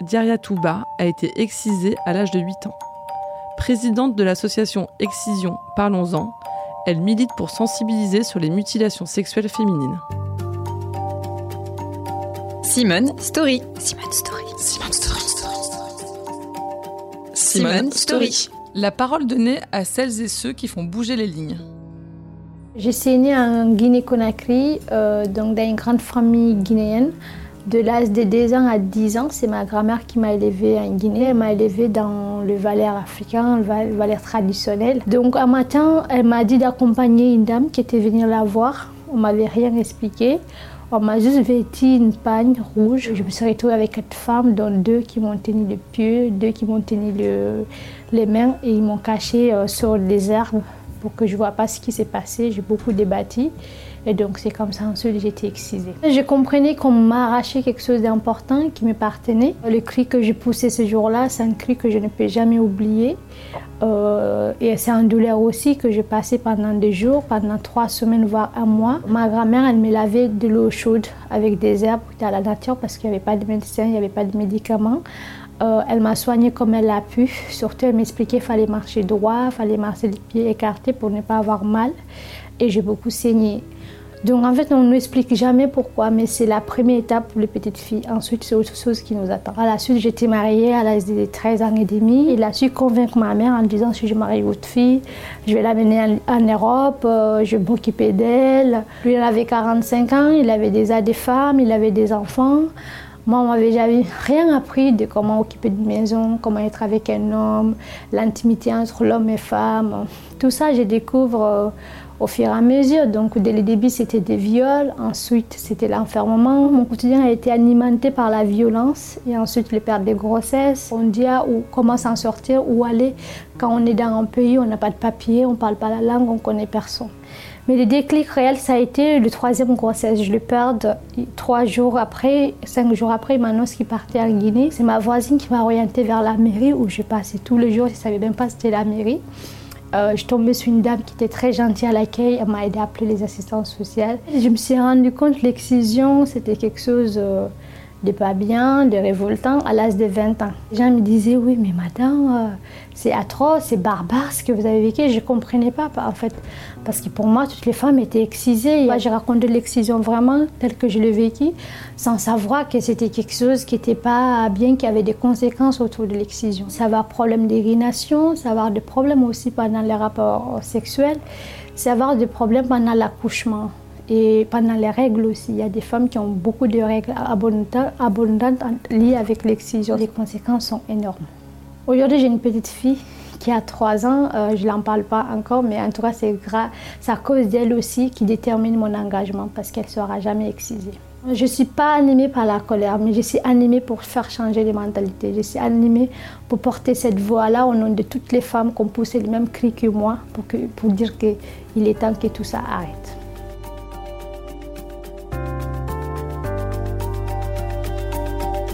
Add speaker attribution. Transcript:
Speaker 1: Diaria Touba a été excisée à l'âge de 8 ans. Présidente de l'association Excision Parlons-en, elle milite pour sensibiliser sur les mutilations sexuelles féminines.
Speaker 2: Simone Story. Simone Story. Simone Story. Simone Story.
Speaker 1: La parole donnée à celles et ceux qui font bouger les lignes.
Speaker 3: Je suis née en Guinée-Conakry, euh, donc dans une grande famille guinéenne. De l'âge de 2 ans à 10 ans, c'est ma grand-mère qui m'a élevée en Guinée. Elle m'a élevée dans le valeur africain, le valeur traditionnel. Donc un matin, elle m'a dit d'accompagner une dame qui était venue la voir. On m'avait rien expliqué. On m'a juste vêtu une pagne rouge. Je me suis retrouvée avec quatre femmes, dont deux qui m'ont tenu les pieds, deux qui m'ont tenu les mains et ils m'ont caché euh, sur des herbes pour que je ne vois pas ce qui s'est passé. J'ai beaucoup débattu. Et donc c'est comme ça ensuite été excisée. Je comprenais qu'on m'a arraché quelque chose d'important qui m'appartenait. Le cri que j'ai poussé ce jour-là, c'est un cri que je ne peux jamais oublier. Euh, et c'est un douleur aussi que j'ai passé pendant des jours, pendant trois semaines, voire un mois. Ma grand-mère, elle me lavait de l'eau chaude avec des herbes à la nature parce qu'il n'y avait pas de médecins, il n'y avait pas de médicaments. Euh, elle m'a soignée comme elle l'a pu. Surtout, elle m'expliquait qu'il fallait marcher droit, il fallait marcher les pieds écartés pour ne pas avoir mal. Et j'ai beaucoup saigné. Donc en fait, on ne explique jamais pourquoi, mais c'est la première étape pour les petites filles. Ensuite, c'est autre chose qui nous attend. À la suite, j'étais mariée à l'âge de 13 ans et demi. Il a su convaincre ma mère en disant si je marie votre fille, je vais l'amener en, Europe, euh, je vais m'occuper d'elle. Lui, il avait 45 ans, il avait déjà des femmes, il avait des enfants. Moi, on m'avait jamais rien appris de comment occuper une maison, comment être avec un homme, l'intimité entre l'homme et femme. Tout ça, je découvre euh, au fur et à mesure. Donc, dès le début, c'était des viols. Ensuite, c'était l'enfermement. Mon quotidien a été alimenté par la violence et ensuite les pertes de grossesse. On dit ah, où, comment s'en sortir, où aller? Quand on est dans un pays, on n'a pas de papier, on ne parle pas la langue, on ne connaît personne. Mais le déclic réel, ça a été le troisième grossesse. Je le perds trois jours après, cinq jours après, il m'annonce qu'il partait en Guinée. C'est ma voisine qui m'a orientée vers la mairie où je passais tous les jours. Je ne savais même pas c'était la mairie. Euh, je tombais sur une dame qui était très gentille à l'accueil. Elle m'a aidé à appeler les assistantes sociales. Je me suis rendu compte que l'excision, c'était quelque chose euh, de pas bien, de révoltant à l'âge de 20 ans. Les gens me disaient Oui, mais madame, euh, c'est atroce, c'est barbare ce que vous avez vécu. Je ne comprenais pas, en fait. Parce que pour moi, toutes les femmes étaient excisées. Moi, j'ai raconté l'excision vraiment telle que je l'ai vécue, sans savoir que c'était quelque chose qui n'était pas bien, qui avait des conséquences autour de l'excision. Ça va problème d'urination, ça va avoir des problèmes aussi pendant les rapports sexuels, ça va avoir des problèmes pendant l'accouchement. Et pendant les règles aussi, il y a des femmes qui ont beaucoup de règles abondantes, liées avec l'excision. Les conséquences sont énormes. Aujourd'hui, j'ai une petite fille qui a 3 ans, euh, je n'en parle pas encore, mais en tout cas, c'est à cause d'elle aussi qui détermine mon engagement parce qu'elle ne sera jamais excisée. Je ne suis pas animée par la colère, mais je suis animée pour faire changer les mentalités. Je suis animée pour porter cette voix-là au nom de toutes les femmes qui ont poussé le même cri que moi pour, que, pour dire qu'il est temps que tout ça arrête.